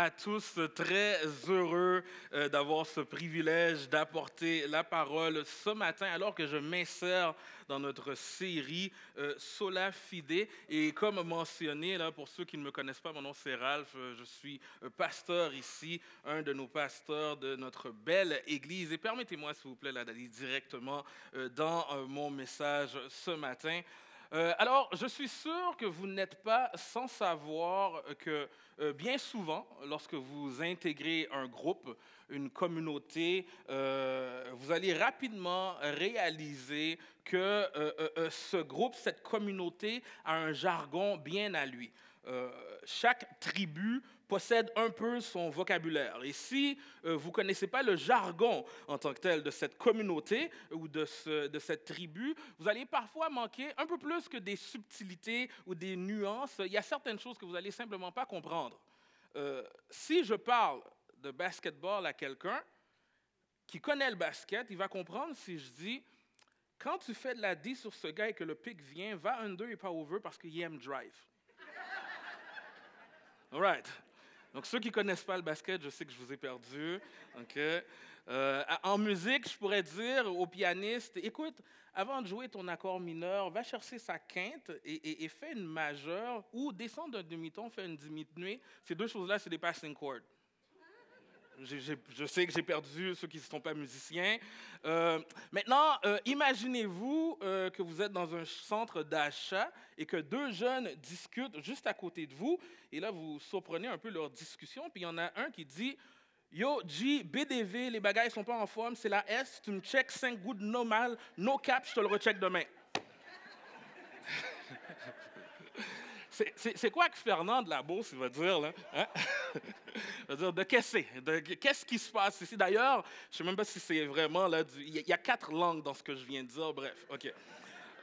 à tous, très heureux euh, d'avoir ce privilège d'apporter la parole ce matin alors que je m'insère dans notre série euh, Sola Fide. Et comme mentionné, là, pour ceux qui ne me connaissent pas, mon nom c'est Ralph, euh, je suis pasteur ici, un de nos pasteurs de notre belle église. Et permettez-moi, s'il vous plaît, d'aller directement dans mon message ce matin. Alors, je suis sûr que vous n'êtes pas sans savoir que euh, bien souvent, lorsque vous intégrez un groupe, une communauté, euh, vous allez rapidement réaliser que euh, ce groupe, cette communauté a un jargon bien à lui. chaque tribu possède un peu son vocabulaire. Et si vous ne connaissez pas le jargon en tant que tel de cette communauté ou de, de, cette tribu, vous allez parfois manquer un peu plus que des subtilités ou des nuances. Il y a certaines choses que vous n'allez simplement pas comprendre. Euh, si je parle de basketball à quelqu'un qui connaît le basket, il va comprendre si je dis quand tu fais de la D sur ce gars et que le pic vient, va under et pas over parce qu'il aime drive. All right. Donc, ceux qui ne connaissent pas le basket, je sais que je vous ai perdu. Euh, en musique, je pourrais dire au pianiste écoute, avant de jouer ton accord mineur, va chercher sa quinte et, et, fais une majeure ou descends d'un demi-ton, fais une diminuée. Ces deux choses-là, c'est des passing chords. Je sais que j'ai perdu ceux qui ne sont pas musiciens. Euh, maintenant, euh, imaginez-vous euh, que vous êtes dans un centre d'achat et que deux jeunes discutent juste à côté de vous. Et là, vous surprenez un peu leur discussion. Puis il y en a un qui dit Yo, G, BDV, les bagailles sont pas en forme, c'est la S, tu me checks 5 gouttes normal, no cap, je te le recheck demain. C'est quoi que Fernand de il va dire, là? Hein? va dire, de qu'est-ce Qu'est-ce qui se passe ici? D'ailleurs, je ne sais même pas si c'est vraiment là, il y a quatre langues dans ce que je viens de dire, bref, OK.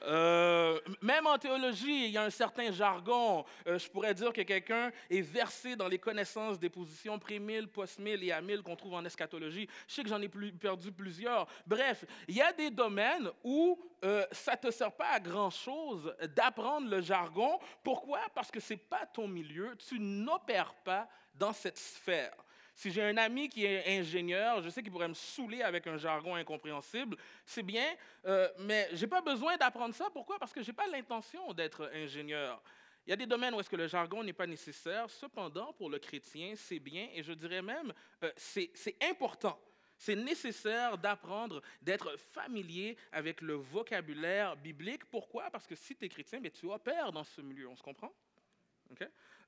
Euh, même en théologie, il y a un certain jargon. Euh, je pourrais dire que quelqu'un est versé dans les connaissances des positions pré-mille, post-mille et à mille qu'on trouve en eschatologie. Je sais que j'en ai perdu plusieurs. Bref, il y a des domaines où euh, ça ne te sert pas à grand-chose d'apprendre le jargon. Pourquoi? Parce que ce n'est pas ton milieu. Tu n'opères pas dans cette sphère. Si j'ai un ami qui est ingénieur, je sais qu'il pourrait me saouler avec un jargon incompréhensible. C'est bien, euh, mais je n'ai pas besoin d'apprendre ça. Pourquoi? Parce que je n'ai pas l'intention d'être ingénieur. Il y a des domaines où est-ce que le jargon n'est pas nécessaire. Cependant, pour le chrétien, c'est bien et je dirais même, euh, c'est important. C'est nécessaire d'apprendre, d'être familier avec le vocabulaire biblique. Pourquoi? Parce que si tu es chrétien, mais tu opères dans ce milieu. On se comprend?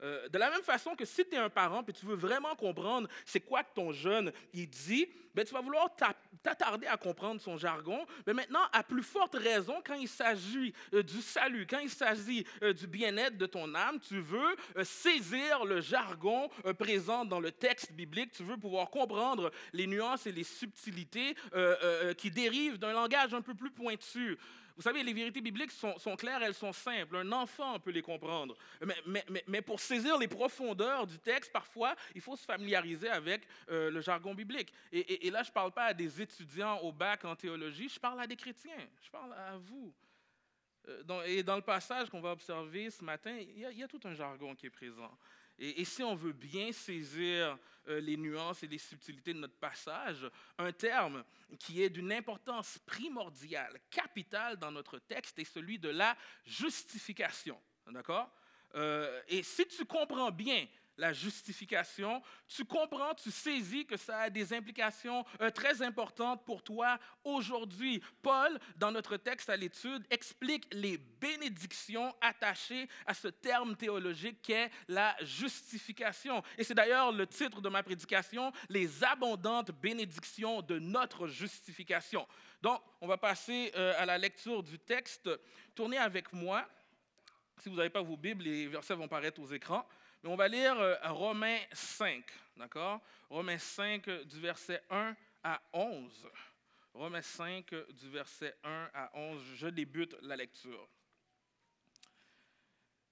Euh, de la même façon que si tu es un parent et tu veux vraiment comprendre c'est quoi que ton jeune il dit, ben, tu vas vouloir t'attarder à comprendre son jargon. Mais maintenant, à plus forte raison, quand il s'agit euh, du salut, quand il s'agit euh, du bien-être de ton âme, tu veux saisir le jargon présent dans le texte biblique. Tu veux pouvoir comprendre les nuances et les subtilités qui dérivent d'un langage un peu plus pointu. Vous savez, les vérités bibliques sont, claires, elles sont simples. Un enfant peut les comprendre. Mais, pour saisir les profondeurs du texte, parfois, il faut se familiariser avec euh, le jargon biblique. Et, là, je ne parle pas à des étudiants au bac en théologie, je parle à des chrétiens. Je parle à vous. Euh, et dans le passage qu'on va observer ce matin, il y, a, tout un jargon qui est présent. Et, si on veut bien saisir euh, les nuances et les subtilités de notre passage, un terme qui est d'une importance primordiale, capitale dans notre texte est celui de la justification. D'accord? Euh, Et si tu comprends bien la justification, tu comprends, tu saisis que ça a des implications euh, très importantes pour toi aujourd'hui. Paul, dans notre texte à l'étude, explique les bénédictions attachées à ce terme théologique qu'est la justification. Et c'est d'ailleurs le titre de ma prédication, les abondantes bénédictions de notre justification. Donc, on va passer euh, à la lecture du texte. Tournez avec moi. Si vous n'avez pas vos Bibles, les versets vont paraître aux écrans. Mais on va lire euh, Romains 5, d'accord? Romains 5 du verset 1 à 11. Romains 5 du verset 1 à 11, je débute la lecture.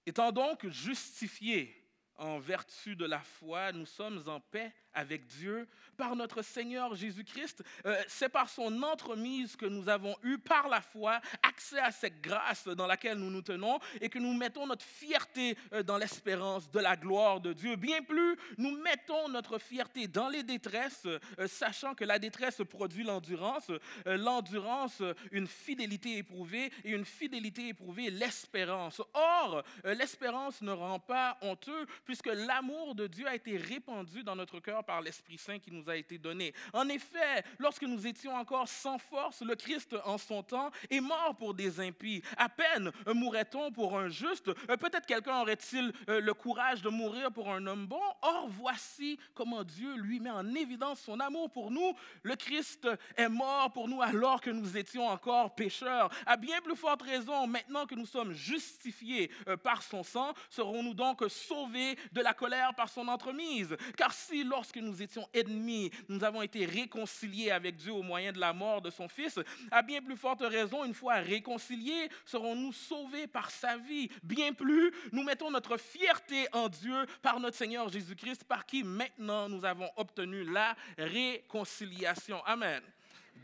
Étant donc justifiés en vertu de la foi, nous sommes en paix avec Dieu par notre Seigneur Jésus-Christ. Euh, c'est par son entremise que nous avons eu, par la foi, accès à cette grâce dans laquelle nous nous tenons et que nous mettons notre fierté euh, dans l'espérance de la gloire de Dieu. Bien plus, nous mettons notre fierté dans les détresses, euh, sachant que la détresse produit l'endurance, l'endurance, une fidélité éprouvée et une fidélité éprouvée, l'espérance. Or, l'espérance ne rend pas honteux puisque l'amour de Dieu a été répandu dans notre cœur par l'Esprit Saint qui nous a été donné. En effet, lorsque nous étions encore sans force, le Christ en son temps est mort pour des impies. À peine mourrait-on pour un juste. Euh, peut-être quelqu'un aurait-il euh, le courage de mourir pour un homme bon. Or, voici comment Dieu lui met en évidence son amour pour nous. Le Christ est mort pour nous alors que nous étions encore pécheurs. À bien plus forte raison, maintenant que nous sommes justifiés euh, par son sang, serons-nous donc sauvés de la colère par son entremise? Car si lorsque nous étions ennemis, nous avons été réconciliés avec Dieu au moyen de la mort de son Fils, à bien plus forte raison, une fois réconciliés, serons-nous sauvés par sa vie. Bien plus, nous mettons notre fierté en Dieu par notre Seigneur Jésus-Christ, par qui maintenant nous avons obtenu la réconciliation. Amen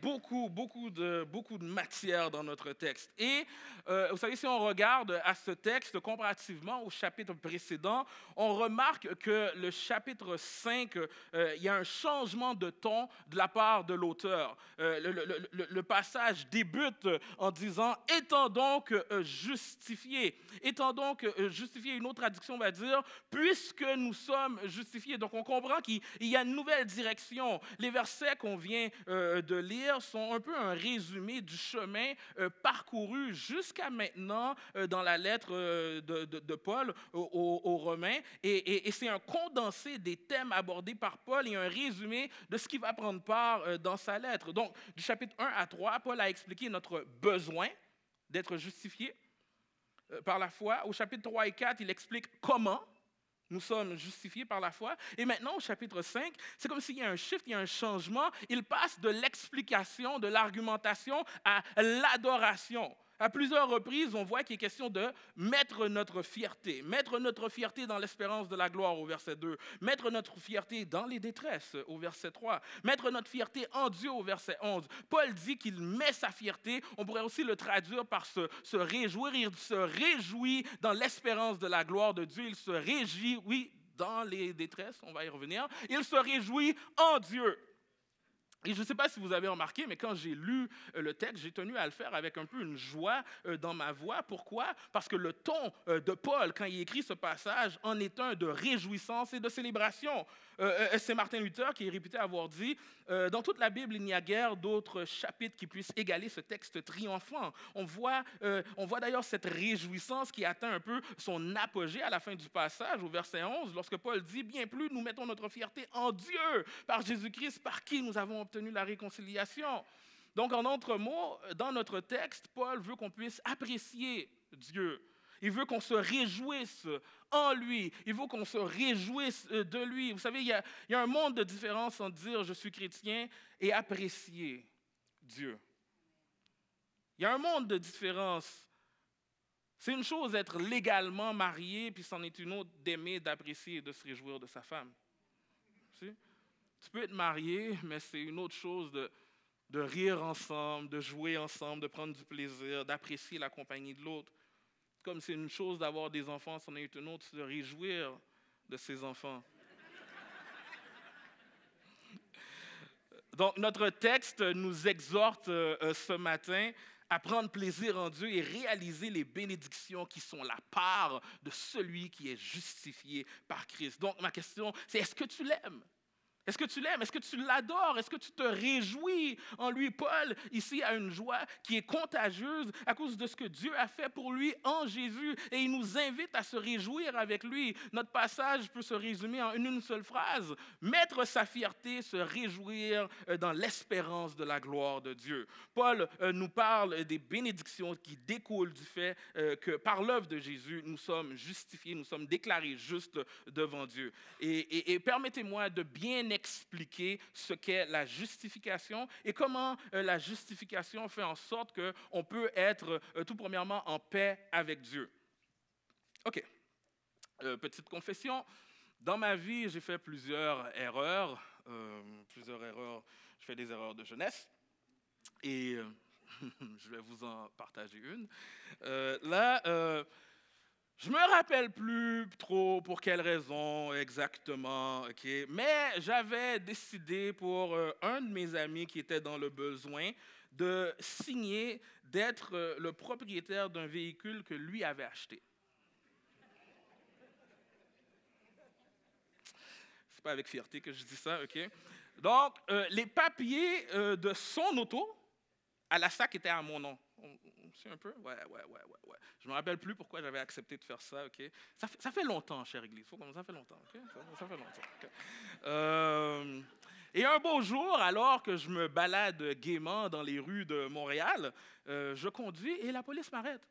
beaucoup, beaucoup de, beaucoup de matière dans notre texte. Et euh, vous savez, si on regarde à ce texte comparativement au chapitre précédent, on remarque que le chapitre 5, euh, il y a un changement de ton de la part de l'auteur. Euh, le, le, passage débute en disant Étant donc justifiés. Étant donc justifiés, une autre traduction va dire Puisque nous sommes justifiés. Donc on comprend qu'il y a une nouvelle direction. Les versets qu'on vient de lire, sont un peu un résumé du chemin euh, parcouru jusqu'à maintenant euh, dans la lettre euh, de, Paul aux, Romains. Et, c'est un condensé des thèmes abordés par Paul et un résumé de ce qui va prendre part dans sa lettre. Donc, du chapitre 1 à 3, Paul a expliqué notre besoin d'être justifié par la foi. Au chapitre 3 et 4, il explique comment nous sommes justifiés par la foi. Et maintenant, au chapitre 5, c'est comme s'il y a un shift, il y a un changement. Il passe de l'explication, de l'argumentation à l'adoration. À plusieurs reprises, on voit qu'il est question de mettre notre fierté, mettre notre fierté dans l'espérance de la gloire au verset 2, mettre notre fierté dans les détresses au verset 3, mettre notre fierté en Dieu au verset 11. Paul dit qu'il met sa fierté, on pourrait aussi le traduire par se, réjouir, il se réjouit dans l'espérance de la gloire de Dieu, il se réjouit, oui, dans les détresses, on va y revenir, il se réjouit en Dieu. Et je ne sais pas si vous avez remarqué, mais quand j'ai lu euh, le texte, j'ai tenu à le faire avec un peu une joie euh, dans ma voix. Pourquoi? Parce que le ton euh, de Paul, quand il écrit ce passage, en est un de réjouissance et de célébration. C'est Martin Luther qui est réputé avoir dit Dans toute la Bible, il n'y a guère d'autres chapitres qui puissent égaler ce texte triomphant. On voit, on voit d'ailleurs cette réjouissance qui atteint un peu son apogée à la fin du passage, au verset 11, lorsque Paul dit Bien plus, nous mettons notre fierté en Dieu, par Jésus-Christ, par qui nous avons obtenu la réconciliation. Donc, en d'autres mots, dans notre texte, Paul veut qu'on puisse apprécier Dieu. Il veut qu'on se réjouisse en lui. Il veut qu'on se réjouisse de lui. Vous savez, il y, a, un monde de différence entre dire je suis chrétien et apprécier Dieu. Il y a un monde de différence. C'est une chose d'être légalement marié, puis c'en est une autre d'aimer, d'apprécier et de se réjouir de sa femme. Tu peux être marié, mais c'est une autre chose de rire ensemble, de jouer ensemble, de prendre du plaisir, d'apprécier la compagnie de l'autre. Comme c'est une chose d'avoir des enfants, c'en est une autre de se réjouir de ses enfants. Donc, notre texte nous exhorte euh, euh, ce matin à prendre plaisir en Dieu et réaliser les bénédictions qui sont la part de celui qui est justifié par Christ. Donc, ma question, c'est est-ce que tu l'aimes? Est-ce que tu l'aimes? Est-ce que tu l'adores? Est-ce que tu te réjouis en lui? Paul, ici, a une joie qui est contagieuse à cause de ce que Dieu a fait pour lui en Jésus? Et il nous invite à se réjouir avec lui. Notre passage peut se résumer en une seule phrase. Mettre sa fierté, se réjouir euh, dans l'espérance de la gloire de Dieu. Paul euh, nous parle des bénédictions qui découlent du fait euh, que par l'œuvre de Jésus, nous sommes justifiés, nous sommes déclarés justes devant Dieu. Et, et permettez-moi de bien expliquer ce qu'est la justification et comment euh, la justification fait en sorte qu'on peut être euh, tout premièrement en paix avec Dieu. OK. Euh, petite confession, Dans ma vie, j'ai fait plusieurs erreurs, plusieurs erreurs, je fais des erreurs de jeunesse, et je vais vous en partager une. là, je me rappelle plus trop pour quelle raison exactement, ok? Mais j'avais décidé pour euh, un de mes amis qui était dans le besoin de signer d'être euh, le propriétaire d'un véhicule que lui avait acheté. C'est pas avec fierté que je dis ça, ok? Donc euh, les papiers de son auto à la sac étaient à mon nom un peu? Ouais, ouais, ouais, ouais, ouais. Je me rappelle plus pourquoi j'avais accepté de faire ça, OK? Ça fait, longtemps, chère Église. Ça fait longtemps, OK? Ça, fait longtemps. Euh, et un beau jour, alors que je me balade gaiement dans les rues de Montréal, euh, je conduis et la police m'arrête.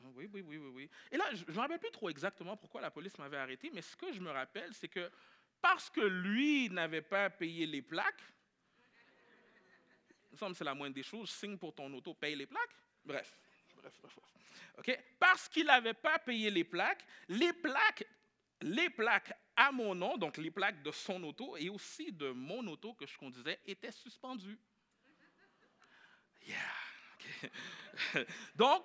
Ah, oui, oui, oui, oui, oui. Et là, je ne me rappelle plus trop exactement pourquoi la police m'avait arrêté, mais ce que je me rappelle, c'est que parce que lui n'avait pas payé les plaques, il me semble que c'est la moindre des choses, signe pour ton auto, paye les plaques. Bref, OK? Parce qu'il n'avait pas payé les plaques, les plaques, les plaques à mon nom, donc les plaques de son auto et aussi de mon auto que je conduisais, étaient suspendues. Yeah. donc,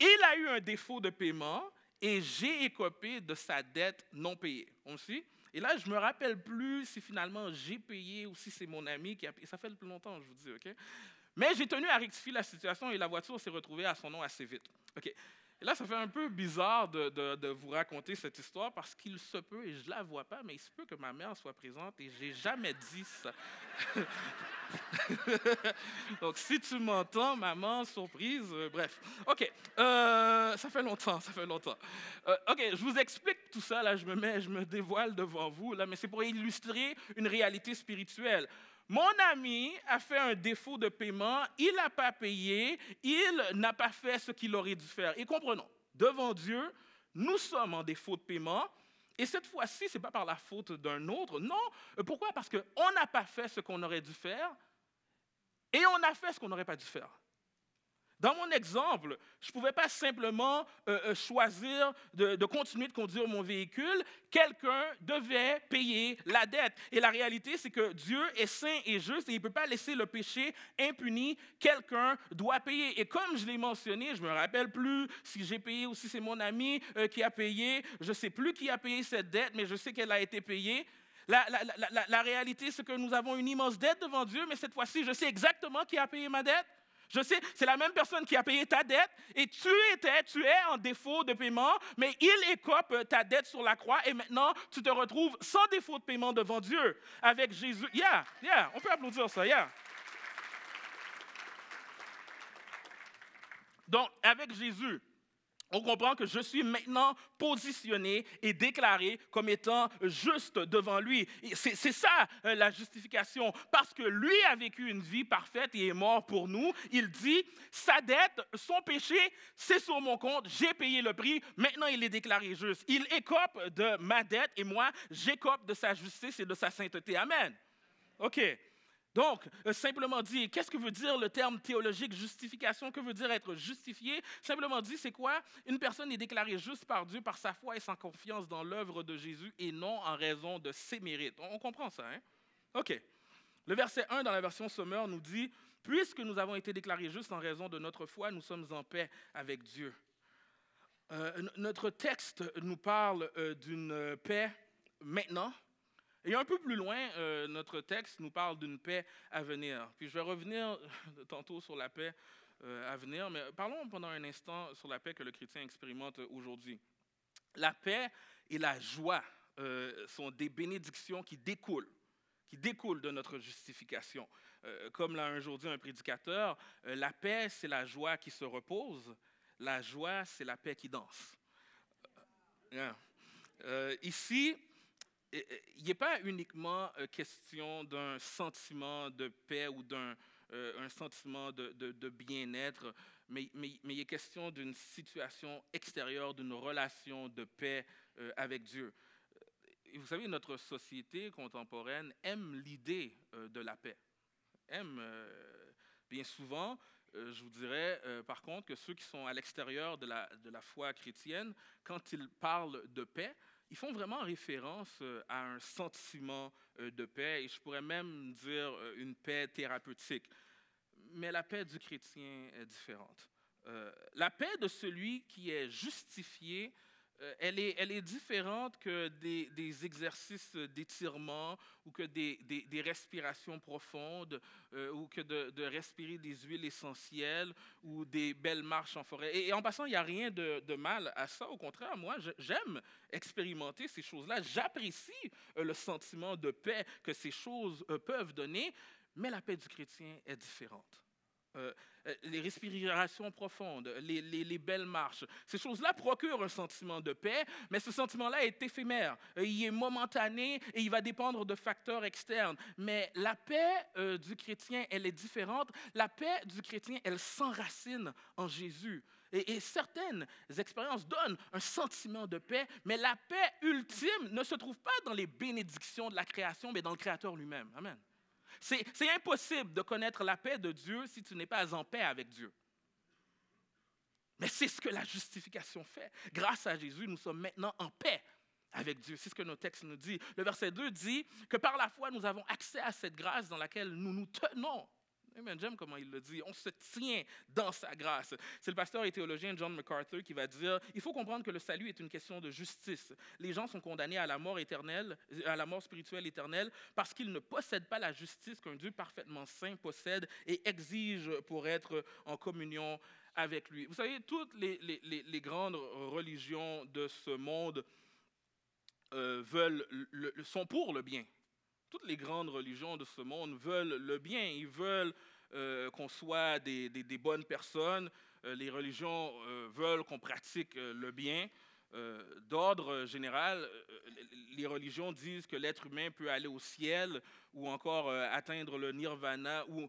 il a eu un défaut de paiement et j'ai écopé de sa dette non payée. On suit? Et là, je ne me rappelle plus si finalement j'ai payé ou si c'est mon ami qui a payé. Ça fait plus longtemps, je vous dis, OK? Mais j'ai tenu à rectifier la situation et la voiture s'est retrouvée à son nom assez vite. OK. Là, ça fait un peu bizarre de, vous raconter cette histoire parce qu'il se peut, et je ne la vois pas, mais il se peut que ma mère soit présente et je n'ai jamais dit ça. Donc, si tu m'entends, maman, surprise, euh, bref. OK, euh, ça fait longtemps, ça fait longtemps. Euh, OK, je vous explique tout ça, là, je me mets, je me dévoile devant vous, là, mais c'est pour illustrer une réalité spirituelle. Mon ami a fait un défaut de paiement, il n'a pas payé, il n'a pas fait ce qu'il aurait dû faire. Et comprenons, devant Dieu, nous sommes en défaut de paiement. Et cette fois-ci, ce n'est pas par la faute d'un autre. Non. Pourquoi? Parce qu'on n'a pas fait ce qu'on aurait dû faire et on a fait ce qu'on n'aurait pas dû faire. Dans mon exemple, je ne pouvais pas simplement euh, euh, choisir de, continuer de conduire mon véhicule. Quelqu'un devait payer la dette. Et la réalité, c'est que Dieu est saint et juste et il ne peut pas laisser le péché impuni. Quelqu'un doit payer. Et comme je l'ai mentionné, je ne me rappelle plus si j'ai payé ou si c'est mon ami euh, qui a payé. Je ne sais plus qui a payé cette dette, mais je sais qu'elle a été payée. La, la réalité, c'est que nous avons une immense dette devant Dieu, mais cette fois-ci, je sais exactement qui a payé ma dette. Je sais, c'est la même personne qui a payé ta dette et tu étais, tu es en défaut de paiement, mais il écope ta dette sur la croix et maintenant tu te retrouves sans défaut de paiement devant Dieu avec Jésus. Yeah, yeah, on peut applaudir ça, yeah. Donc, avec Jésus, on comprend que je suis maintenant positionné et déclaré comme étant juste devant lui. C'est ça euh, la justification. Parce que lui a vécu une vie parfaite et est mort pour nous. Il dit, sa dette, son péché, c'est sur mon compte. J'ai payé le prix. Maintenant, il est déclaré juste. Il écope de ma dette et moi, j'écope de sa justice et de sa sainteté. Amen. OK. Donc, euh, simplement dit, qu'est-ce que veut dire le terme théologique justification? Que veut dire être justifié? Simplement dit, c'est quoi? Une personne est déclarée juste par Dieu par sa foi et sans confiance dans l'œuvre de Jésus et non en raison de ses mérites. On, comprend ça, hein? OK. Le verset 1 dans la version Sommeur nous dit Puisque nous avons été déclarés justes en raison de notre foi, nous sommes en paix avec Dieu. Euh, notre texte nous parle euh, d'une paix maintenant, et un peu plus loin, euh, notre texte nous parle d'une paix à venir. Puis je vais revenir tantôt sur la paix euh, à venir, mais parlons pendant un instant sur la paix que le chrétien expérimente aujourd'hui. La paix et la joie euh, sont des bénédictions qui découlent, qui découlent de notre justification. comme l'a un jour dit un prédicateur, la paix, c'est la joie qui se repose, la joie, c'est la paix qui danse. ici, il n'est pas uniquement euh, question d'un sentiment de paix ou d'un euh, sentiment de, bien-être, mais, il est question d'une situation extérieure, d'une relation de paix euh, avec Dieu. Vous savez, notre société contemporaine aime l'idée de la paix, aime bien souvent, je vous dirais par contre que ceux qui sont à l'extérieur de la foi chrétienne, quand ils parlent de paix, ils font vraiment référence à un sentiment de paix, et je pourrais même dire une paix thérapeutique. Mais la paix du chrétien est différente. la paix de celui qui est justifié euh, elle, est, elle est différente que des, exercices d'étirement ou que des, respirations profondes euh, ou que de, respirer des huiles essentielles ou des belles marches en forêt. Et, en passant, il n'y a rien de, de, mal à ça. Au contraire, moi, j'aime expérimenter ces choses-là. J'apprécie euh, le sentiment de paix que ces choses peuvent donner, mais la paix du chrétien est différente. Euh, euh, les respirations profondes, les, belles marches. Ces choses-là procurent un sentiment de paix, mais ce sentiment-là est éphémère. Euh, il est momentané et il va dépendre de facteurs externes. Mais la paix du chrétien, elle est différente. La paix du chrétien, elle s'enracine en Jésus. Et, certaines expériences donnent un sentiment de paix, mais la paix ultime ne se trouve pas dans les bénédictions de la création, mais dans le Créateur lui-même. Amen. C'est impossible de connaître la paix de Dieu si tu n'es pas en paix avec Dieu. Mais c'est ce que la justification fait. Grâce à Jésus, nous sommes maintenant en paix avec Dieu. C'est ce que nos textes nous disent. Le verset 2 dit que par la foi, nous avons accès à cette grâce dans laquelle nous nous tenons J'aime comment il le dit. On se tient dans sa grâce. C'est le pasteur et théologien John MacArthur qui va dire il faut comprendre que le salut est une question de justice. Les gens sont condamnés à la mort éternelle, à la mort spirituelle éternelle, parce qu'ils ne possèdent pas la justice qu'un Dieu parfaitement saint possède et exige pour être en communion avec lui. Vous savez, toutes les, grandes religions de ce monde euh, sont pour le bien. Toutes les grandes religions de ce monde veulent le bien, ils veulent euh, qu'on soit des, bonnes personnes, euh, les religions euh, veulent qu'on pratique le bien. D'ordre général, les religions disent que l'être humain peut aller au ciel ou encore atteindre le nirvana ou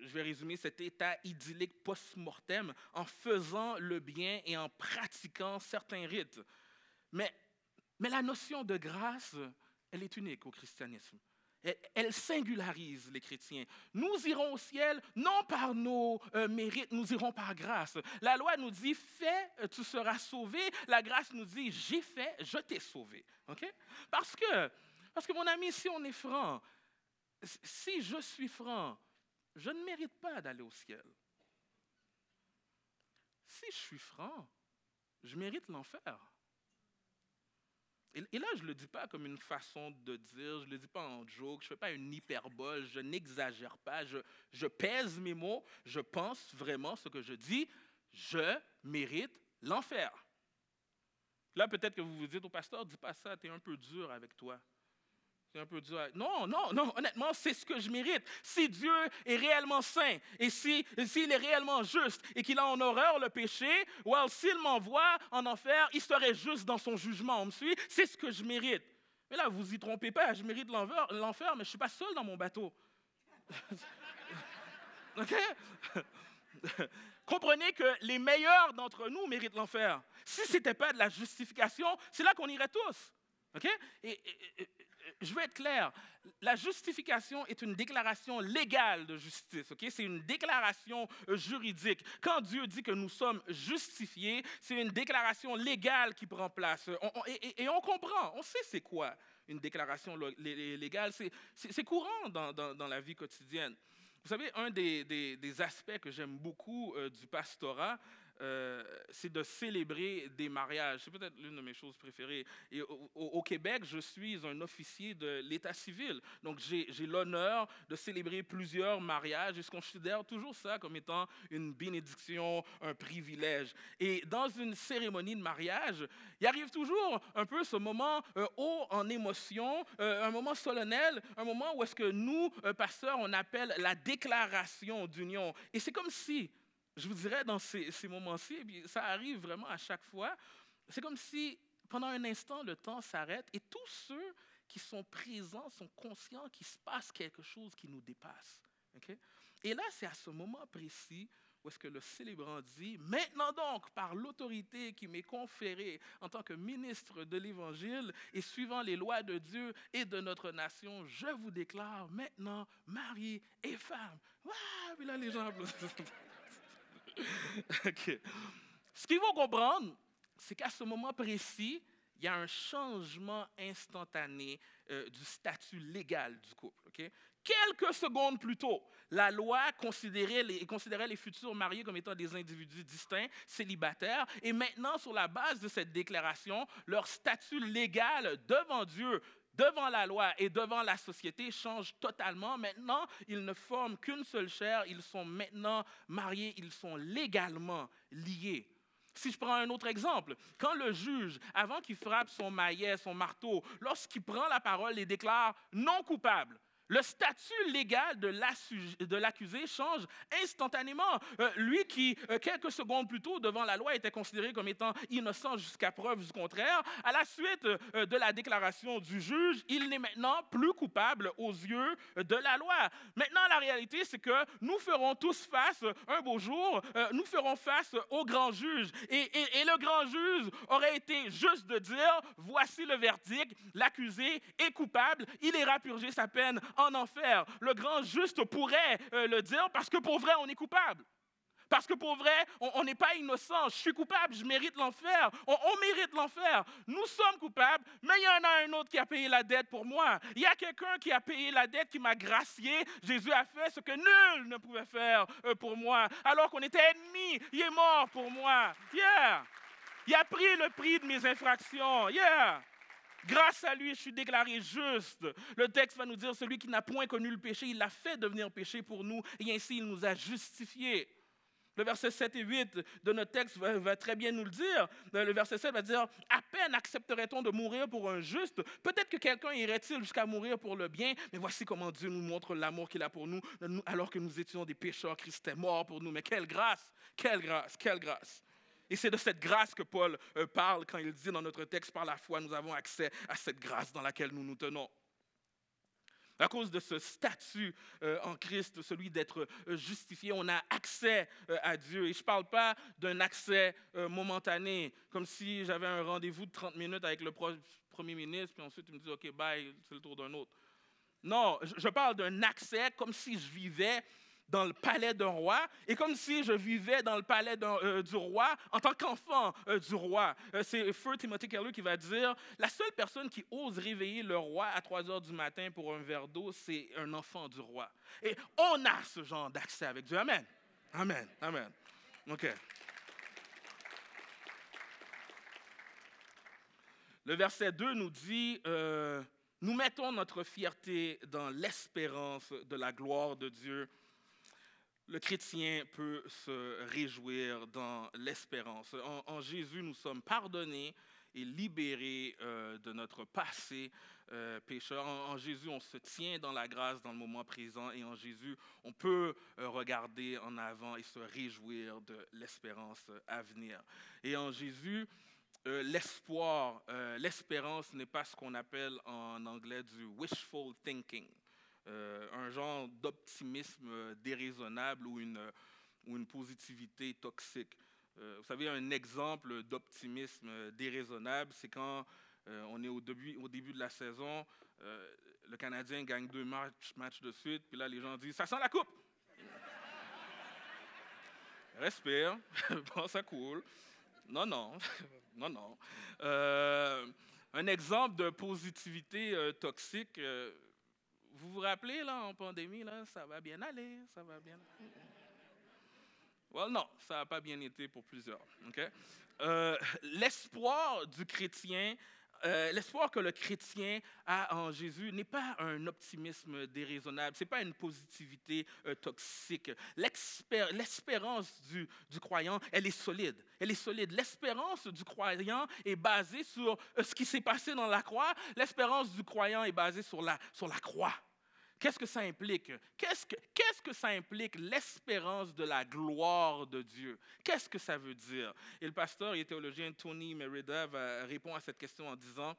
je vais résumer cet état idyllique post-mortem en faisant le bien et en pratiquant certains rites. Mais, mais la notion de grâce, elle est unique au christianisme. Elle singularise les chrétiens. Nous irons au ciel non par nos euh, mérites, nous irons par grâce. La loi nous dit fais, euh, tu seras sauvé. La grâce nous dit j'ai fait, je t'ai sauvé. Parce que, parce que mon ami, si on est franc, si je suis franc, je ne mérite pas d'aller au ciel. Si je suis franc, je mérite l'enfer. Et, là, je ne le dis pas comme une façon de dire, je ne le dis pas en joke, je ne fais pas une hyperbole, je n'exagère pas, je, pèse mes mots, je pense vraiment ce que je dis, je mérite l'enfer. Là, peut-être que vous vous dites au pasteur, dis pas ça, tu es un peu dur avec toi. C'est un peu dur. Non, non, non, honnêtement, c'est ce que je mérite. Si Dieu est réellement saint et s'il est réellement juste et qu'il a en horreur le péché, well, s'il m'envoie en enfer, il serait juste dans son jugement. On me suit? C'est ce que je mérite. Mais là, vous y trompez pas, je mérite l'enfer, mais je ne suis pas seul dans mon bateau. OK? Comprenez que les meilleurs d'entre nous méritent l'enfer. Si ce n'était pas de la justification, c'est là qu'on irait tous. OK? et, je veux être clair, la justification est une déclaration légale de justice, ok? C'est une déclaration euh, juridique. Quand Dieu dit que nous sommes justifiés, c'est une déclaration légale qui prend place. et, on comprend, on sait c'est quoi une déclaration légale. C'est courant dans, la vie quotidienne. Vous savez, un des, aspects que j'aime beaucoup euh, du pastorat, euh, c'est de célébrer des mariages. C'est peut-être l'une de mes choses préférées. Et au, Québec, je suis un officier de l'État civil. Donc, j'ai l'honneur de célébrer plusieurs mariages et je considère toujours ça comme étant une bénédiction, un privilège. Et dans une cérémonie de mariage, il arrive toujours un peu ce moment euh, haut en émotion, euh, un moment solennel, un moment où est-ce que nous, pasteurs, on appelle la déclaration d'union. Et c'est comme si je vous dirais, dans ces, moments-ci, ça arrive vraiment à chaque fois, c'est comme si pendant un instant, le temps s'arrête et tous ceux qui sont présents sont conscients qu'il se passe quelque chose qui nous dépasse. Et là, c'est à ce moment précis où est-ce que le célébrant dit, maintenant donc, par l'autorité qui m'est conférée en tant que ministre de l'Évangile et suivant les lois de Dieu et de notre nation, je vous déclare maintenant mari et femme. Waouh, puis là, les gens applaudissent. Ce qu'il faut comprendre, c'est qu'à ce moment précis, il y a un changement instantané euh, du statut légal du couple. Quelques secondes plus tôt, la loi considérait les futurs mariés comme étant des individus distincts, célibataires, et maintenant, sur la base de cette déclaration, leur statut légal devant Dieu devant la loi et devant la société change totalement. Maintenant, ils ne forment qu'une seule chair, ils sont maintenant mariés, ils sont légalement liés. Si je prends un autre exemple, quand le juge, avant qu'il frappe son maillet, son marteau, lorsqu'il prend la parole et déclare non coupable, le statut légal de l'accusé change instantanément. Euh, lui qui, euh, quelques secondes plus tôt, devant la loi, était considéré comme étant innocent jusqu'à preuve du contraire, à la suite euh, de la déclaration du juge, il n'est maintenant plus coupable aux yeux de la loi. Maintenant, la réalité, c'est que nous ferons tous face, un beau jour, nous ferons face au grand juge. Et, et le grand juge aurait été juste de dire, voici le verdict, l'accusé est coupable, il ira purger sa peine en enfer. Le grand juste pourrait euh, le dire parce que pour vrai, on est coupable. Parce que pour vrai, on n'est pas innocent. Je suis coupable, je mérite l'enfer. On, mérite l'enfer. Nous sommes coupables, mais il y en a un autre qui a payé la dette pour moi. Il y a quelqu'un qui a payé la dette, qui m'a gracié. Jésus a fait ce que nul ne pouvait faire euh, pour moi. Alors qu'on était ennemis, il est mort pour moi. Yeah! Il a pris le prix de mes infractions. Yeah! Grâce à lui, je suis déclaré juste. Le texte va nous dire, celui qui n'a point connu le péché, il l'a fait devenir péché pour nous, et ainsi il nous a justifiés. Le verset 7 et 8 de notre texte va, très bien nous le dire. Le verset 7 va dire, à peine accepterait-on de mourir pour un juste? Peut-être que quelqu'un irait-il jusqu'à mourir pour le bien, mais voici comment Dieu nous montre l'amour qu'il a pour nous, alors que nous étions des pécheurs. Christ est mort pour nous. Mais quelle grâce, quelle grâce, quelle grâce. Et c'est de cette grâce que Paul euh, parle quand il dit dans notre texte, par la foi, nous avons accès à cette grâce dans laquelle nous nous tenons. À cause de ce statut euh, en Christ, celui d'être euh, justifié, on a accès à Dieu. Et je ne parle pas d'un accès momentané, comme si j'avais un rendez-vous de 30 minutes avec le Premier ministre, puis ensuite il me dit, OK, bye, c'est le tour d'un autre. Non, je parle d'un accès comme si je vivais dans le palais d'un roi et comme si je vivais dans le palais euh, du roi en tant qu'enfant euh, du roi. Euh, c'est Feu Timothy Keller qui va dire la seule personne qui ose réveiller le roi à 3 heures du matin pour un verre d'eau, c'est un enfant du roi. Et on a ce genre d'accès avec Dieu. Amen. Amen. Amen. OK. Le verset 2 nous dit Nous mettons notre fierté dans l'espérance de la gloire de Dieu le chrétien peut se réjouir dans l'espérance. En, Jésus, nous sommes pardonnés et libérés euh, de notre passé euh, pécheur. En, Jésus, on se tient dans la grâce dans le moment présent et en Jésus, on peut euh, regarder en avant et se réjouir de l'espérance à venir. Et en Jésus, l'espoir, l'espérance n'est pas ce qu'on appelle en anglais du wishful thinking. Euh, un genre d'optimisme déraisonnable ou une, ou une positivité toxique. Euh, vous savez, un exemple d'optimisme déraisonnable, c'est quand euh, on est au début, au début de la saison, le Canadien gagne deux matchs, matchs de suite, puis là, les gens disent Ça sent la coupe Respire, bon, ça coule. Non, non, non, non. un exemple de positivité toxique, vous vous rappelez, là, en pandémie, là, ça va bien aller, ça va bien aller. Well, non, ça n'a pas bien été pour plusieurs. Euh, l'espoir du chrétien, euh, l'espoir que le chrétien a en Jésus n'est pas un optimisme déraisonnable, ce n'est pas une positivité euh, toxique. L'espérance du, du, croyant, elle est solide. Elle est solide. L'espérance du croyant est basée sur ce qui s'est passé dans la croix. L'espérance du croyant est basée sur la, sur la croix. Qu'est-ce que ça implique? Qu'est-ce que, ça implique l'espérance de la gloire de Dieu? Qu'est-ce que ça veut dire? Et le pasteur et théologien Tony Merida répond à cette question en disant,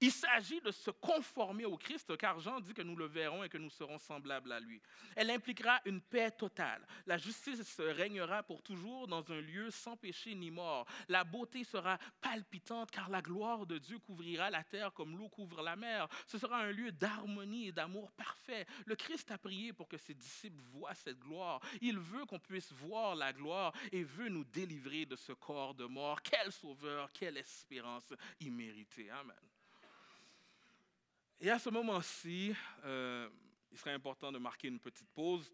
Il s'agit de se conformer au Christ, car Jean dit que nous le verrons et que nous serons semblables à lui. Elle impliquera une paix totale. La justice régnera pour toujours dans un lieu sans péché ni mort. La beauté sera palpitante, car la gloire de Dieu couvrira la terre comme l'eau couvre la mer. Ce sera un lieu d'harmonie et d'amour parfait. Le Christ a prié pour que ses disciples voient cette gloire. Il veut qu'on puisse voir la gloire et veut nous délivrer de ce corps de mort. Quel sauveur, quelle espérance imméritée. Amen. Et à ce moment-ci, euh, il serait important de marquer une petite pause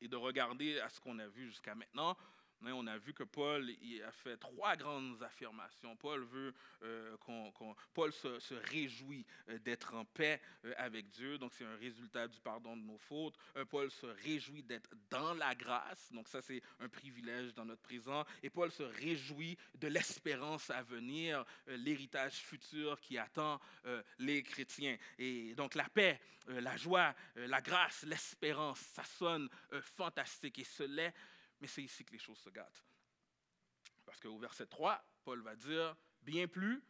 et de regarder à ce qu'on a vu jusqu'à maintenant. On a vu que Paul a fait trois grandes affirmations. Paul veut euh, qu'on, Paul se, réjouit euh, d'être en paix euh, avec Dieu, donc c'est un résultat du pardon de nos fautes. Paul se réjouit d'être dans la grâce, donc ça c'est un privilège dans notre présent. Et Paul se réjouit de l'espérance à venir, l'héritage futur qui attend les chrétiens. Et donc la paix, la joie, la grâce, l'espérance, ça sonne fantastique et ce l'est mais c'est ici que les choses se gâtent. Parce qu'au verset 3, Paul va dire, bien plus,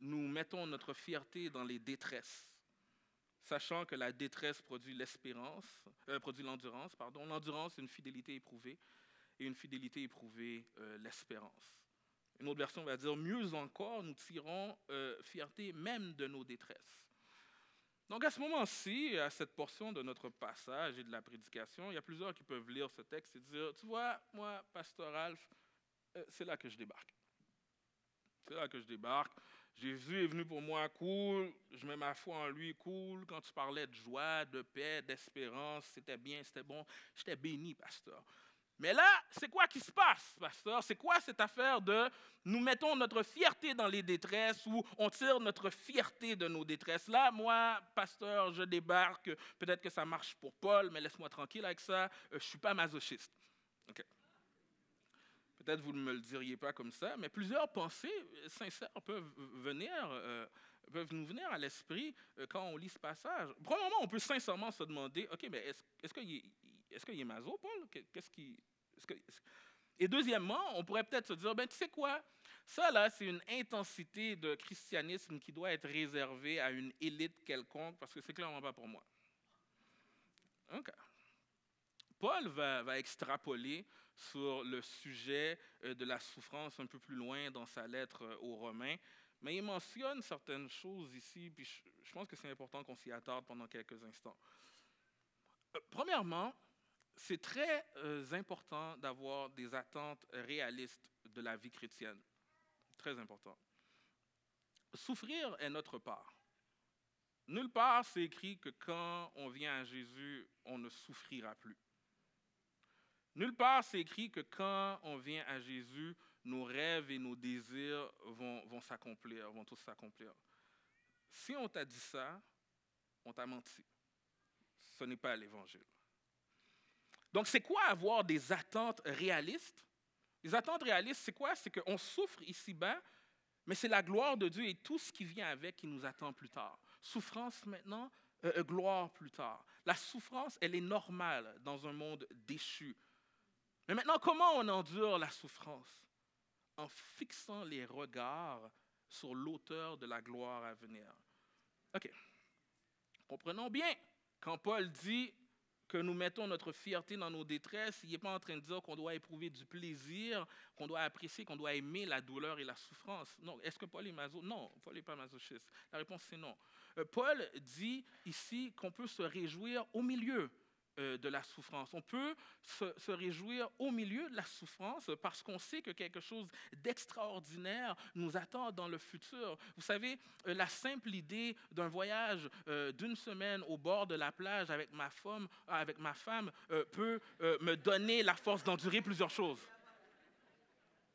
nous mettons notre fierté dans les détresses, sachant que la détresse produit l'espérance, euh, produit l'endurance, pardon. L'endurance, une fidélité éprouvée, et une fidélité éprouvée, euh, l'espérance. Une autre version va dire, mieux encore, nous tirons euh, fierté même de nos détresses. Donc à ce moment-ci, à cette portion de notre passage et de la prédication, il y a plusieurs qui peuvent lire ce texte et dire, tu vois, moi, pasteur Alf, euh, c'est là que je débarque. C'est là que je débarque. Jésus est venu pour moi, cool. Je mets ma foi en lui, cool. Quand tu parlais de joie, de paix, d'espérance, c'était bien, c'était bon. J'étais béni, pasteur. Mais là, c'est quoi qui se passe, pasteur? C'est quoi cette affaire de nous mettons notre fierté dans les détresses ou on tire notre fierté de nos détresses? Là, moi, pasteur, je débarque. Peut-être que ça marche pour Paul, mais laisse-moi tranquille avec ça. Euh, je ne suis pas masochiste. Peut-être vous ne me le diriez pas comme ça, mais plusieurs pensées sincères peuvent venir. Euh, peuvent nous venir à l'esprit euh, quand on lit ce passage. Premièrement, on peut sincèrement se demander, OK, mais est-ce, est-ce qu'il est-ce qu'il est maso, Paul? Qu'est-ce qui, Et deuxièmement, on pourrait peut-être se dire, ben, tu sais quoi? Ça, là, c'est une intensité de christianisme qui doit être réservée à une élite quelconque parce que c'est clairement pas pour moi. OK. Paul va, extrapoler sur le sujet euh, de la souffrance un peu plus loin dans sa lettre euh, aux Romains, mais il mentionne certaines choses ici, puis je, je pense que c'est important qu'on s'y attarde pendant quelques instants. Euh, premièrement, c'est très euh, important d'avoir des attentes réalistes de la vie chrétienne. Très important. Souffrir est notre part. Nulle part c'est écrit que quand on vient à Jésus, on ne souffrira plus. Nulle part c'est écrit que quand on vient à Jésus, nos rêves et nos désirs vont, vont s'accomplir, vont tous s'accomplir. Si on t'a dit ça, on t'a menti. Ce n'est pas l'Évangile. Donc, c'est quoi avoir des attentes réalistes? Les attentes réalistes, c'est quoi? C'est qu'on souffre ici-bas, mais c'est la gloire de Dieu et tout ce qui vient avec qui nous attend plus tard. Souffrance maintenant, euh, euh, gloire plus tard. La souffrance, elle est normale dans un monde déchu. Mais maintenant, comment on endure la souffrance? En fixant les regards sur l'auteur de la gloire à venir. OK. Comprenons bien, quand Paul dit que nous mettons notre fierté dans nos détresses, il n'est pas en train de dire qu'on doit éprouver du plaisir, qu'on doit apprécier, qu'on doit aimer la douleur et la souffrance. Non. Est-ce que Paul est maso? Non, Paul n'est pas masochiste. La réponse c'est non. Euh, Paul dit ici qu'on peut se réjouir au milieu euh, de la souffrance. On peut se, réjouir au milieu de la souffrance parce qu'on sait que quelque chose d'extraordinaire nous attend dans le futur. Vous savez, euh, la simple idée d'un voyage euh, d'une semaine au bord de la plage avec ma femme, peut me donner la force d'endurer plusieurs choses.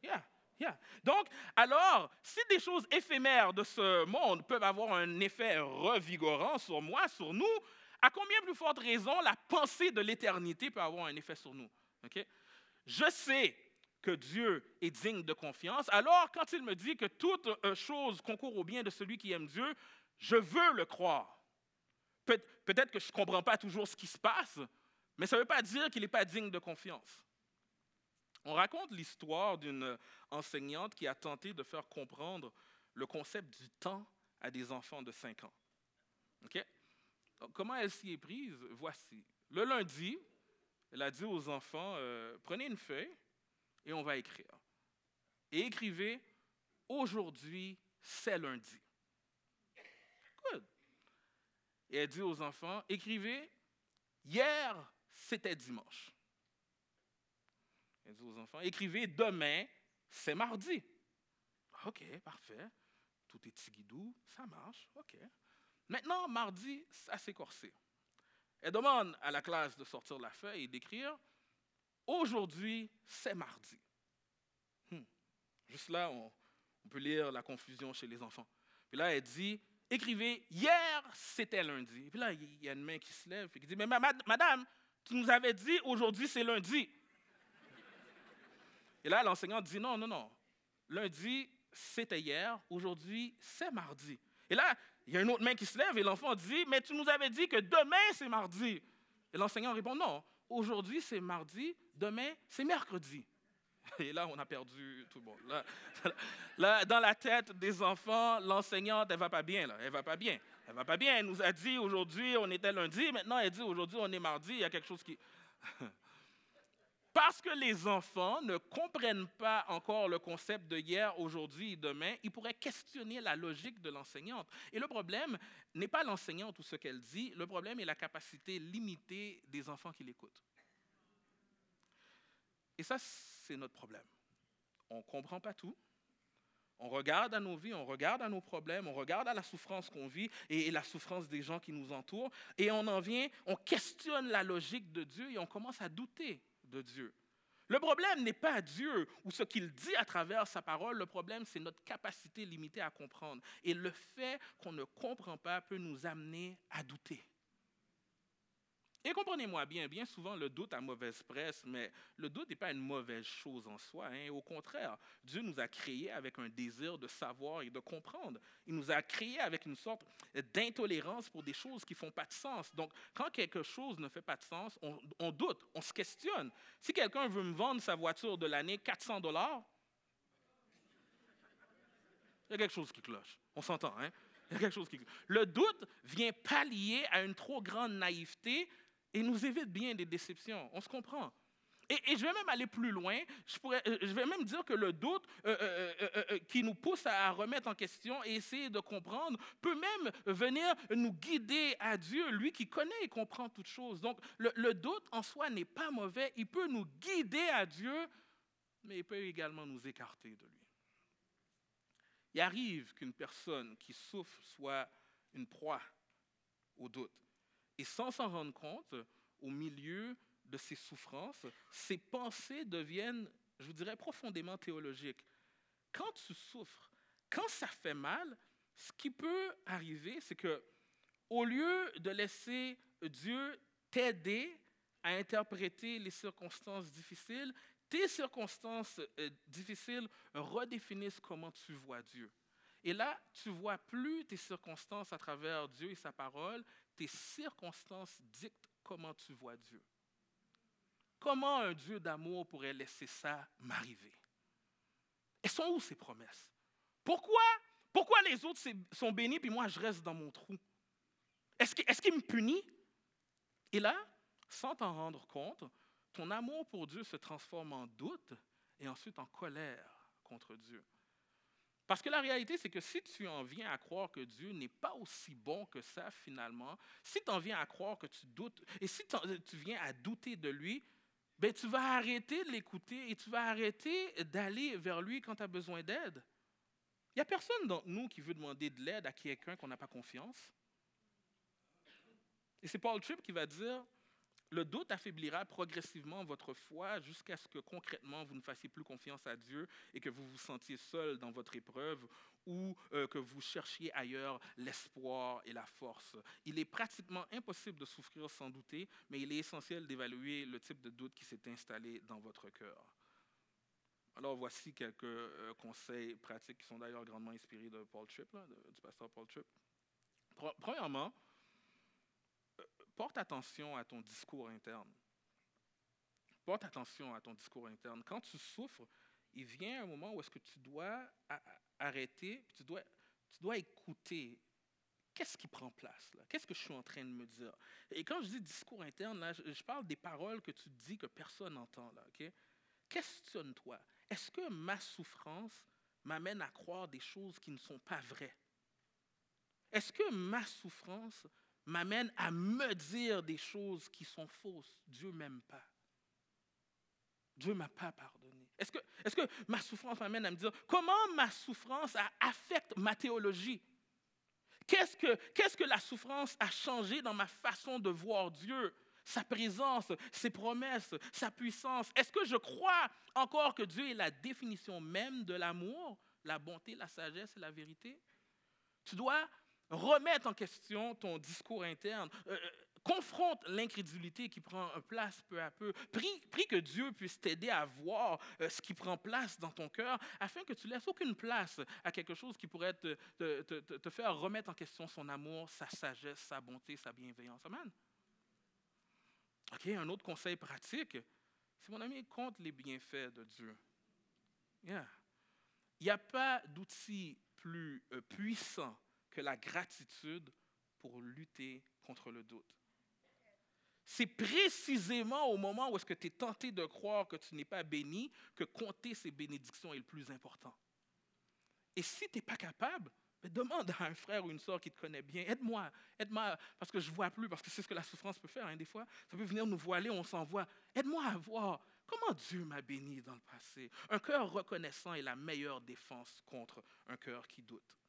Yeah. Yeah. Donc, alors, si des choses éphémères de ce monde peuvent avoir un effet revigorant sur moi, sur nous, à combien plus forte raison la pensée de l'éternité peut avoir un effet sur nous? Je sais que Dieu est digne de confiance. Alors, quand il me dit que toute euh, chose concourt au bien de celui qui aime Dieu, je veux le croire. Peut-être que je ne comprends pas toujours ce qui se passe, mais ça ne veut pas dire qu'il n'est pas digne de confiance. On raconte l'histoire d'une enseignante qui a tenté de faire comprendre le concept du temps à des enfants de 5 ans. Comment elle s'y est prise? Voici. Le lundi, elle a dit aux enfants, euh, prenez une feuille et on va écrire. Et écrivez, aujourd'hui, c'est lundi. Good. Et elle dit aux enfants, écrivez, hier, c'était dimanche. Elle dit aux enfants, écrivez, demain, c'est mardi. OK, parfait. Tout est tigidou, ça marche, OK. Maintenant, mardi, ça s'est corsé. Elle demande à la classe de sortir la feuille et d'écrire Aujourd'hui, c'est mardi. Hmm. Juste là, on, peut lire la confusion chez les enfants. Puis là, elle dit Écrivez, hier, c'était lundi. Puis là, il y a une main qui se lève et qui dit Mais madame, tu nous avais dit aujourd'hui, c'est lundi. Et là, l'enseignant dit Non, non, non. Lundi, c'était hier. Aujourd'hui, c'est mardi. Et là, il y a une autre main qui se lève et l'enfant dit, mais tu nous avais dit que demain c'est mardi. Et l'enseignant répond, non, aujourd'hui c'est mardi, demain c'est mercredi. Et là, on a perdu tout le monde. Là, dans la tête des enfants, l'enseignante, elle va pas bien. Là. Elle va pas bien. Elle va pas bien. Elle nous a dit aujourd'hui, on était lundi. Maintenant, elle dit aujourd'hui, on est mardi. Il y a quelque chose qui. Parce que les enfants ne comprennent pas encore le concept de hier, aujourd'hui et demain, ils pourraient questionner la logique de l'enseignante. Et le problème n'est pas l'enseignante ou ce qu'elle dit, le problème est la capacité limitée des enfants qui l'écoutent. Et ça, c'est notre problème. On ne comprend pas tout. On regarde à nos vies, on regarde à nos problèmes, on regarde à la souffrance qu'on vit et la souffrance des gens qui nous entourent, et on en vient, on questionne la logique de Dieu et on commence à douter Le problème n'est pas Dieu ou ce qu'il dit à travers sa parole, le problème c'est notre capacité limitée à comprendre. Et le fait qu'on ne comprend pas peut nous amener à douter. Et comprenez-moi bien, bien souvent le doute a mauvaise presse, mais le doute n'est pas une mauvaise chose en soi. Hein. Au contraire, Dieu nous a créés avec un désir de savoir et de comprendre. Il nous a créés avec une sorte d'intolérance pour des choses qui ne font pas de sens. Donc, quand quelque chose ne fait pas de sens, on, doute, on se questionne. Si quelqu'un veut me vendre sa voiture de l'année 400 dollars, il y a quelque chose qui cloche. On s'entend, hein? Il y a quelque chose qui... Le doute vient pallier à une trop grande naïveté et nous évite bien des déceptions. On se comprend. Et, je vais même aller plus loin. Je, euh, vais même dire que le doute euh, euh, qui nous pousse à remettre en question et essayer de comprendre peut même venir nous guider à Dieu, lui qui connaît et comprend toutes choses. Donc le doute en soi n'est pas mauvais. Il peut nous guider à Dieu, mais il peut également nous écarter de lui. Il arrive qu'une personne qui souffre soit une proie au doute. Et sans s'en rendre compte, au milieu de ses souffrances, ses pensées deviennent, je vous dirais, profondément théologiques. Quand tu souffres, quand ça fait mal, ce qui peut arriver, c'est que au lieu de laisser Dieu t'aider à interpréter les circonstances difficiles, tes circonstances euh, difficiles redéfinissent comment tu vois Dieu. Et là, tu vois plus tes circonstances à travers Dieu et sa parole, tes circonstances dictent comment tu vois Dieu. Comment un Dieu d'amour pourrait laisser ça m'arriver? Et sont où ces promesses? Pourquoi, pourquoi les autres sont bénis puis moi je reste dans mon trou? Est-ce qu'il me punit? Et là, sans t'en rendre compte, ton amour pour Dieu se transforme en doute et ensuite en colère contre Dieu. Parce que la réalité, c'est que si tu en viens à croire que Dieu n'est pas aussi bon que ça finalement, si tu en viens à croire que tu doutes, et si tu viens à douter de lui, ben, tu vas arrêter de l'écouter et tu vas arrêter d'aller vers lui quand tu as besoin d'aide. Il n'y a personne d'entre nous qui veut demander de l'aide à quelqu'un qu'on n'a pas confiance. Et c'est Paul Tripp qui va dire, le doute affaiblira progressivement votre foi jusqu'à ce que concrètement vous ne fassiez plus confiance à Dieu et que vous vous sentiez seul dans votre épreuve ou euh, que vous cherchiez ailleurs l'espoir et la force. Il est pratiquement impossible de souffrir sans douter, mais il est essentiel d'évaluer le type de doute qui s'est installé dans votre cœur. Alors voici quelques euh, conseils pratiques qui sont d'ailleurs grandement inspirés de Paul Tripp, du pasteur Paul Tripp. Premièrement, porte attention à ton discours interne. Porte attention à ton discours interne. Quand tu souffres, il vient un moment où est-ce que tu dois arrêter, tu dois tu dois écouter qu'est-ce qui prend place là? Qu'est-ce que je suis en train de me dire? Et quand je dis discours interne, je, parle des paroles que tu dis que personne n'entend. Là, Questionne-toi. Est-ce que ma souffrance m'amène à croire des choses qui ne sont pas vraies? Est-ce que ma souffrance m'amène à me dire des choses qui sont fausses? Dieu m'aime pas. Dieu m'a pas pardonné. Est-ce que, est que ma souffrance m'amène à me dire comment ma souffrance affecte ma théologie? Qu'est-ce que, qu'est-ce que la souffrance a changé dans ma façon de voir Dieu, sa présence, ses promesses, sa puissance? Est-ce que je crois encore que Dieu est la définition même de l'amour, la bonté, la sagesse et la vérité? Tu dois remettre en question ton discours interne. Euh, euh, confronte l'incrédulité qui prend place peu à peu. Prie, que Dieu puisse t'aider à voir euh, ce qui prend place dans ton cœur, afin que tu laisses aucune place à quelque chose qui pourrait te, faire remettre en question son amour, sa sagesse, sa bonté, sa bienveillance. Amen. OK, un autre conseil pratique, c'est mon ami, compte les bienfaits de Dieu. Il n'y a pas d'outil plus euh, puissant que la gratitude pour lutter contre le doute. C'est précisément au moment où est-ce que tu es tenté de croire que tu n'es pas béni que compter ces bénédictions est le plus important. Et si tu n'es pas capable, ben demande à un frère ou une soeur qui te connaît bien, aide-moi, aide-moi, parce que je ne vois plus, parce que c'est ce que la souffrance peut faire, hein, des fois. Ça peut venir nous voiler, on s'envoie. Aide-moi à voir comment Dieu m'a béni dans le passé. Un cœur reconnaissant est la meilleure défense contre un cœur qui doute.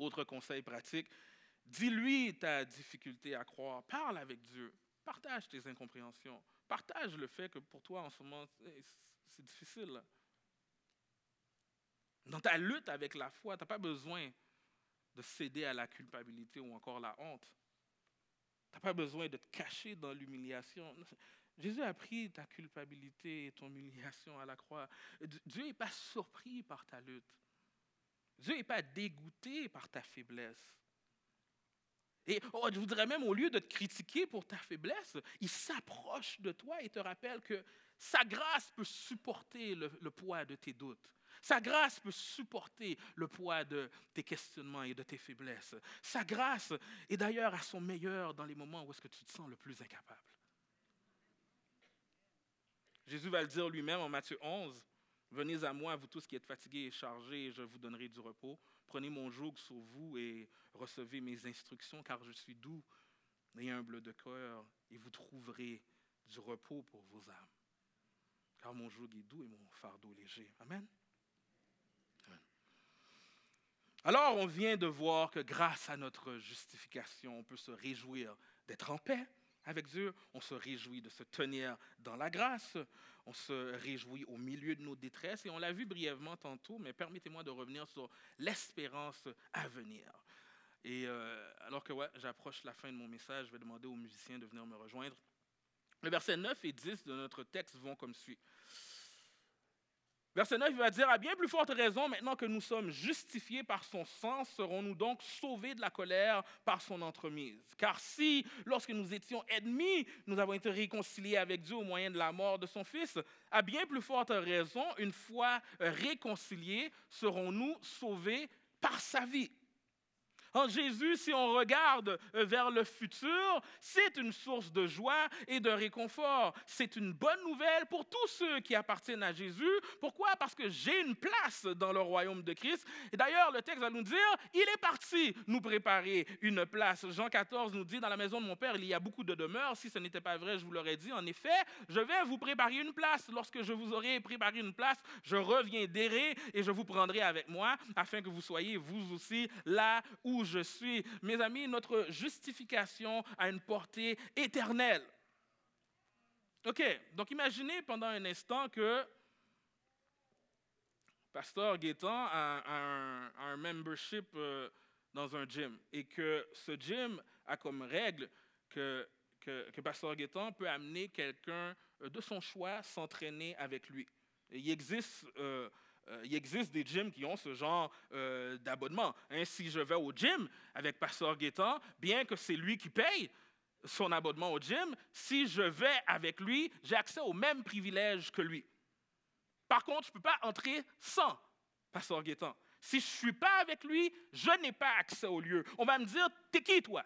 Autre conseil pratique, Dis-lui ta difficulté à croire. Parle avec Dieu. Partage tes incompréhensions. Partage le fait que pour toi, en ce moment, c'est difficile. Dans ta lutte avec la foi, tu n'as pas besoin de céder à la culpabilité ou encore la honte. Tu n'as pas besoin de te cacher dans l'humiliation. Jésus a pris ta culpabilité et ton humiliation à la croix. Dieu n'est pas surpris par ta lutte. Dieu n'est pas dégoûté par ta faiblesse. Et oh, je voudrais même, au lieu de te critiquer pour ta faiblesse, il s'approche de toi et te rappelle que sa grâce peut supporter le, poids de tes doutes. Sa grâce peut supporter le poids de tes questionnements et de tes faiblesses. Sa grâce est d'ailleurs à son meilleur dans les moments où est-ce que tu te sens le plus incapable. Jésus va le dire lui-même en Matthieu 11. Venez à moi, vous tous qui êtes fatigués et chargés, et je vous donnerai du repos. Prenez mon joug sur vous et recevez mes instructions, car je suis doux et humble de cœur, et vous trouverez du repos pour vos âmes. Car mon joug est doux et mon fardeau léger. Amen. Amen. Alors, on vient de voir que grâce à notre justification, on peut se réjouir d'être en paix avec Dieu, on se réjouit de se tenir dans la grâce, on se réjouit au milieu de nos détresses, et on l'a vu brièvement tantôt, mais permettez-moi de revenir sur l'espérance à venir. Et euh, alors que j'approche la fin de mon message, je vais demander aux musiciens de venir me rejoindre. Les versets 9 et 10 de notre texte vont comme suit. Verset 9, il va dire, à bien plus forte raison, maintenant que nous sommes justifiés par son sang, serons-nous donc sauvés de la colère par son entremise? Car si, lorsque nous étions ennemis, nous avons été réconciliés avec Dieu au moyen de la mort de son Fils, à bien plus forte raison, une fois réconciliés, serons-nous sauvés par sa vie? En Jésus, si on regarde euh, vers le futur, c'est une source de joie et de réconfort. C'est une bonne nouvelle pour tous ceux qui appartiennent à Jésus. Pourquoi? Parce que j'ai une place dans le royaume de Christ. Et d'ailleurs, le texte va nous dire, il est parti nous préparer une place. Jean 14 nous dit, dans la maison de mon Père, il y a beaucoup de demeures. Si ce n'était pas vrai, je vous l'aurais dit. En effet, je vais vous préparer une place. Lorsque je vous aurai préparé une place, je reviendrai et je vous prendrai avec moi afin que vous soyez vous aussi là où je suis. Mes amis, notre justification a une portée éternelle. OK, donc imaginez pendant un instant que Pasteur Gaétan a, un, membership euh, dans un gym et que ce gym a comme règle que, que, Pasteur Gaétan peut amener quelqu'un euh, de son choix s'entraîner avec lui. il existe euh, euh, il existe des gyms qui ont ce genre euh, d'abonnement. Hein, si je vais au gym avec Pasteur Guétan, bien que c'est lui qui paye son abonnement au gym, si je vais avec lui, j'ai accès aux mêmes privilèges que lui. Par contre, je ne peux pas entrer sans Pasteur Guétan. Si je ne suis pas avec lui, je n'ai pas accès au lieu. On va me dire, t'es qui toi?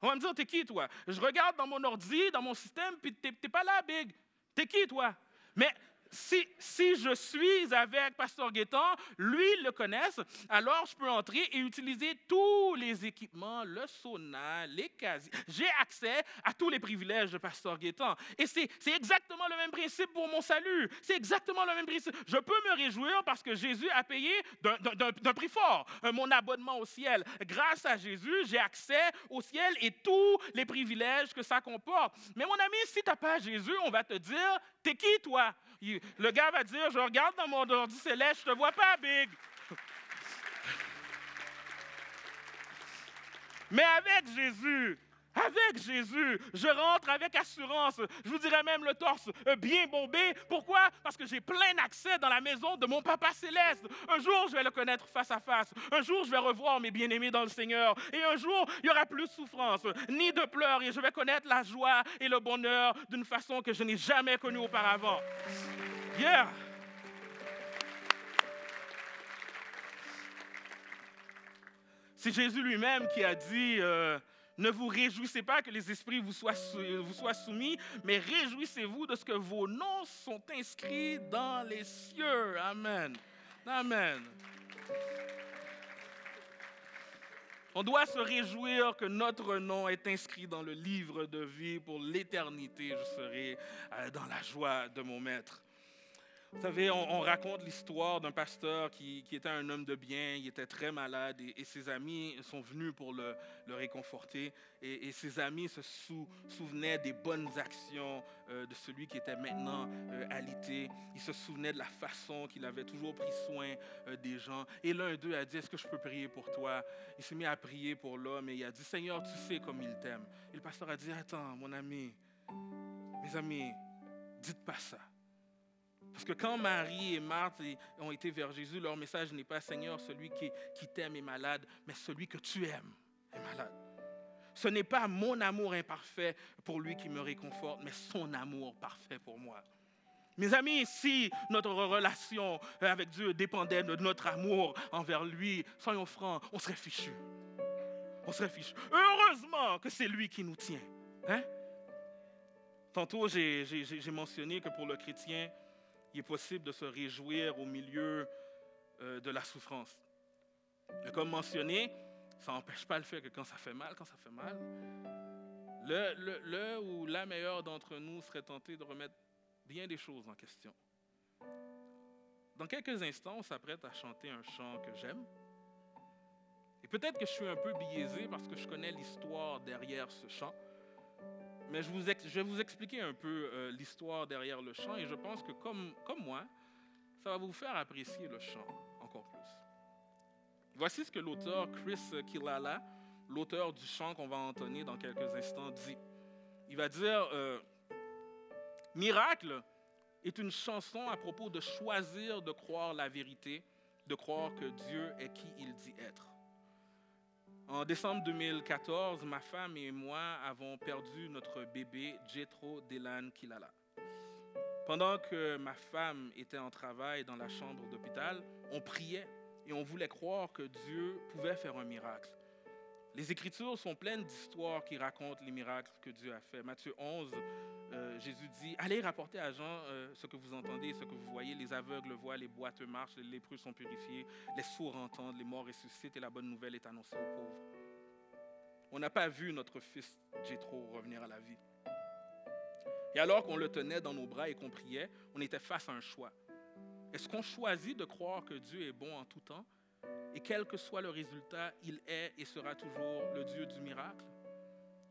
On va me dire, t'es qui toi? Je regarde dans mon ordi, dans mon système, puis t'es pas là, Big. T'es qui toi? Mais si, je suis avec Pasteur Guétan, lui le connaisse, alors je peux entrer et utiliser tous les équipements, le sauna, les casiers. J'ai accès à tous les privilèges de Pasteur Guétan. Et c'est exactement le même principe pour mon salut. C'est exactement le même principe. Je peux me réjouir parce que Jésus a payé d'un prix fort mon abonnement au ciel. Grâce à Jésus, j'ai accès au ciel et tous les privilèges que ça comporte. Mais mon ami, si tu n'as pas Jésus, on va te dire, t'es qui toi? Le gars va dire, je regarde dans mon ordi céleste, je te vois pas, Big. Mais avec Jésus, avec Jésus, je rentre avec assurance. Je vous dirais même le torse euh, bien bombé. Pourquoi? Parce que j'ai plein accès dans la maison de mon Papa céleste. Un jour, je vais le connaître face à face. Un jour, je vais revoir mes bien-aimés dans le Seigneur. Et un jour, il n'y aura plus de souffrance, ni de pleurs. Et je vais connaître la joie et le bonheur d'une façon que je n'ai jamais connue auparavant. Yeah! C'est Jésus lui-même qui a dit... Euh, ne vous réjouissez pas que les esprits vous soient, soumis, mais réjouissez-vous de ce que vos noms sont inscrits dans les cieux. Amen. Amen. On doit se réjouir que notre nom est inscrit dans le livre de vie pour l'éternité. Je serai euh, dans la joie de mon maître. Vous savez, on, raconte l'histoire d'un pasteur qui, était un homme de bien, il était très malade et, ses amis sont venus pour le, réconforter. Et, ses amis se souvenaient des bonnes actions euh, de celui qui était maintenant euh, alité. Ils se souvenaient de la façon qu'il avait toujours pris soin euh, des gens. Et l'un d'eux a dit, est-ce que je peux prier pour toi? Il s'est mis à prier pour l'homme et il a dit, Seigneur, tu sais comme il t'aime. Et le pasteur a dit, attends, mon ami, mes amis, dites pas ça. Parce que quand Marie et Marthe ont été vers Jésus, leur message n'est pas Seigneur, celui qui, qui t'aime est malade, mais celui que tu aimes est malade. Ce n'est pas mon amour imparfait pour lui qui me réconforte, mais son amour parfait pour moi. Mes amis, si notre relation avec Dieu dépendait de notre amour envers lui, soyons francs, on serait fichus. On serait fichus. Heureusement que c'est lui qui nous tient. Hein? Tantôt, j'ai mentionné que pour le chrétien, il est possible de se réjouir au milieu euh, de la souffrance. Mais comme mentionné, ça n'empêche pas le fait que quand ça fait mal, quand ça fait mal, le, le, ou la meilleure d'entre nous serait tenté de remettre bien des choses en question. Dans quelques instants, on s'apprête à chanter un chant que j'aime. Et peut-être que je suis un peu biaisé parce que je connais l'histoire derrière ce chant. Mais je, vais vous expliquer un peu euh, l'histoire derrière le chant et je pense que comme, comme moi, ça va vous faire apprécier le chant encore plus. Voici ce que l'auteur Chris Kilala, l'auteur du chant qu'on va entonner dans quelques instants, dit. Il va dire euh, Miracle est une chanson à propos de choisir de croire la vérité, de croire que Dieu est qui il dit être. En décembre 2014, ma femme et moi avons perdu notre bébé Jetro Delan Kilala. Pendant que ma femme était en travail dans la chambre d'hôpital, on priait et on voulait croire que Dieu pouvait faire un miracle. Les Écritures sont pleines d'histoires qui racontent les miracles que Dieu a fait. Matthieu 11, euh, Jésus dit, allez rapporter à Jean euh, ce que vous entendez, ce que vous voyez. Les aveugles voient, les boiteux marchent, les lépreux sont purifiés, les sourds entendent, les morts ressuscitent et la bonne nouvelle est annoncée aux pauvres. On n'a pas vu notre fils Jétro revenir à la vie. Et alors qu'on le tenait dans nos bras et qu'on priait, on était face à un choix. Est-ce qu'on choisit de croire que Dieu est bon en tout temps et quel que soit le résultat, il est et sera toujours le Dieu du miracle?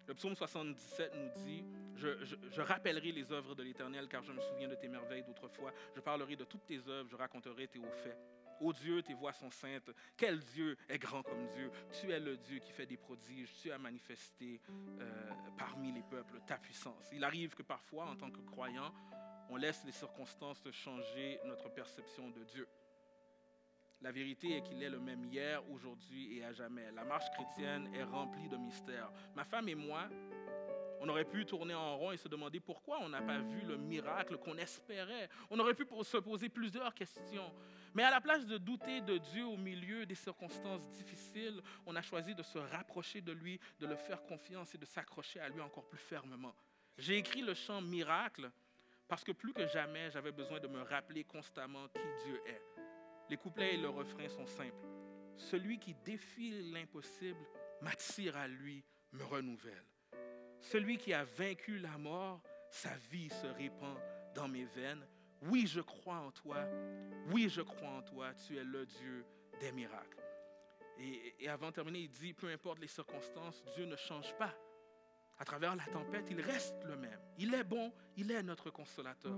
Le psaume 77 nous dit, je, rappellerai les œuvres de l'Éternel car je me souviens de tes merveilles d'autrefois. Je parlerai de toutes tes œuvres, je raconterai tes hauts faits. Ô Dieu, tes voix sont saintes. Quel Dieu est grand comme Dieu? Tu es le Dieu qui fait des prodiges. Tu as manifesté euh, parmi les peuples ta puissance. Il arrive que parfois, en tant que croyant, on laisse les circonstances changer notre perception de Dieu. La vérité est qu'il est le même hier, aujourd'hui et à jamais. La marche chrétienne est remplie de mystères. Ma femme et moi, on aurait pu tourner en rond et se demander pourquoi on n'a pas vu le miracle qu'on espérait. On aurait pu se poser plusieurs questions. Mais à la place de douter de Dieu au milieu des circonstances difficiles, on a choisi de se rapprocher de lui, de le faire confiance et de s'accrocher à lui encore plus fermement. J'ai écrit le chant Miracle parce que plus que jamais, j'avais besoin de me rappeler constamment qui Dieu est. Les couplets et le refrain sont simples. Celui qui défie l'impossible m'attire à lui, me renouvelle. Celui qui a vaincu la mort, sa vie se répand dans mes veines. Oui, je crois en toi. Oui, je crois en toi. Tu es le Dieu des miracles. Et, avant de terminer, il dit, peu importe les circonstances, Dieu ne change pas. À travers la tempête, il reste le même. Il est bon, il est notre consolateur.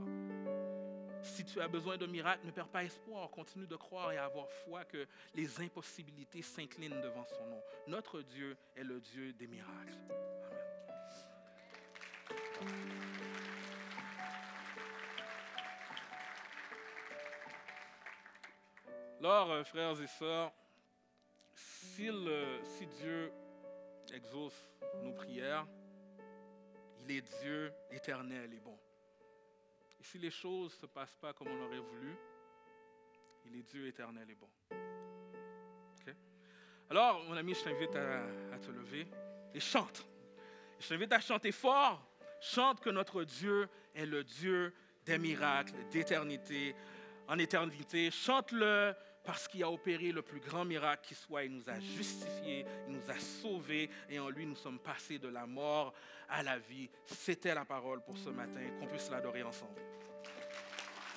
Si tu as besoin de miracle, ne perds pas espoir. Continue de croire et avoir foi que les impossibilités s'inclinent devant son nom. Notre Dieu est le Dieu des miracles. Alors, euh, frères et sœurs, si, si Dieu exauce nos prières, il est Dieu éternel et bon. Et si les choses ne se passent pas comme on l'aurait voulu, il est Dieu éternel et bon. Alors, mon ami, je t'invite à, te lever et chante. Je t'invite à chanter fort. Chante que notre Dieu est le Dieu des miracles, d'éternité en éternité. Chante-le parce qu'il a opéré le plus grand miracle qui soit. Il nous a justifiés, il nous a sauvés et en lui nous sommes passés de la mort à la vie. C'était la parole pour ce matin. Qu'on puisse l'adorer ensemble.